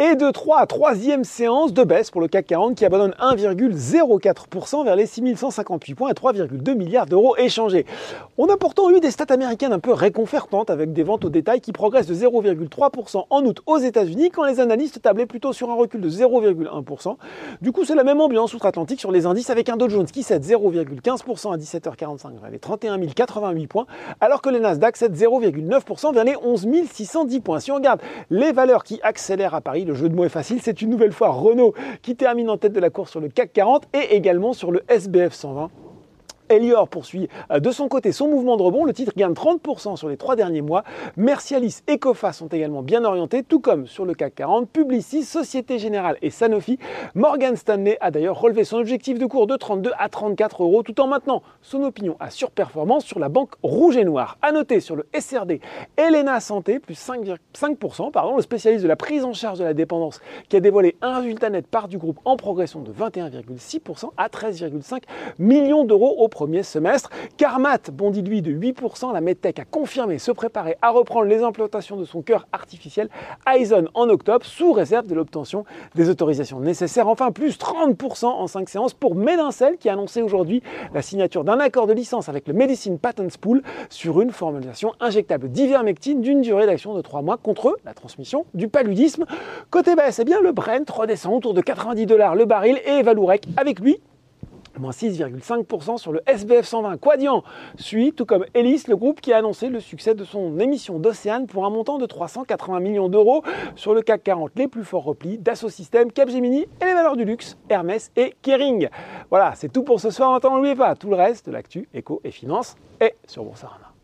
Et de 3 à 3e séance de baisse pour le CAC 40 qui abandonne 1,04% vers les 6158 points et 3,2 milliards d'euros échangés. On a pourtant eu des stats américaines un peu réconfortantes avec des ventes au détail qui progressent de 0,3% en août aux États-Unis quand les analystes tablaient plutôt sur un recul de 0,1%. Du coup, c'est la même ambiance outre-Atlantique sur les indices avec un Dow Jones qui cède 0,15% à 17h45 vers les 31 088 points, alors que les Nasdaq cèdent 0,9% vers les 11 610 points. Si on regarde les valeurs qui accélèrent à Paris, le jeu de mots est facile, c'est une nouvelle fois Renault qui termine en tête de la course sur le CAC 40 et également sur le SBF 120 Elior poursuit euh, de son côté son mouvement de rebond. Le titre gagne 30% sur les trois derniers mois. Mercialis et Cofa sont également bien orientés, tout comme sur le CAC 40, Publicis, Société Générale et Sanofi. Morgan Stanley a d'ailleurs relevé son objectif de cours de 32 à 34 euros, tout en maintenant son opinion à surperformance sur la banque rouge et noire. À noter sur le SRD, Elena Santé, plus 5%, pardon, le spécialiste de la prise en charge de la dépendance, qui a dévoilé un résultat net part du groupe en progression de 21,6% à 13,5 millions d'euros au premier semestre. Carmat bondit lui de 8%. La MedTech a confirmé se préparer à reprendre les implantations de son cœur artificiel Aizen en octobre sous réserve de l'obtention des autorisations nécessaires. Enfin, plus 30% en 5 séances pour Medincell qui a annoncé aujourd'hui la signature d'un accord de licence avec le Medicine Patents Pool sur une formulation injectable d'ivermectine d'une durée d'action de 3 mois contre la transmission du paludisme. Côté baisse, eh bien, le Brent redescend autour de 90 dollars le baril et Valourec avec lui moins 6,5% sur le SBF 120. Quadian suit, tout comme Elis, le groupe qui a annoncé le succès de son émission d'Océane pour un montant de 380 millions d'euros sur le CAC 40. Les plus forts replis, Dassault Systèmes, Capgemini et les valeurs du luxe, Hermès et Kering. Voilà, c'est tout pour ce soir. N'oubliez pas, tout le reste de l'actu, éco et finance est sur Boursorama.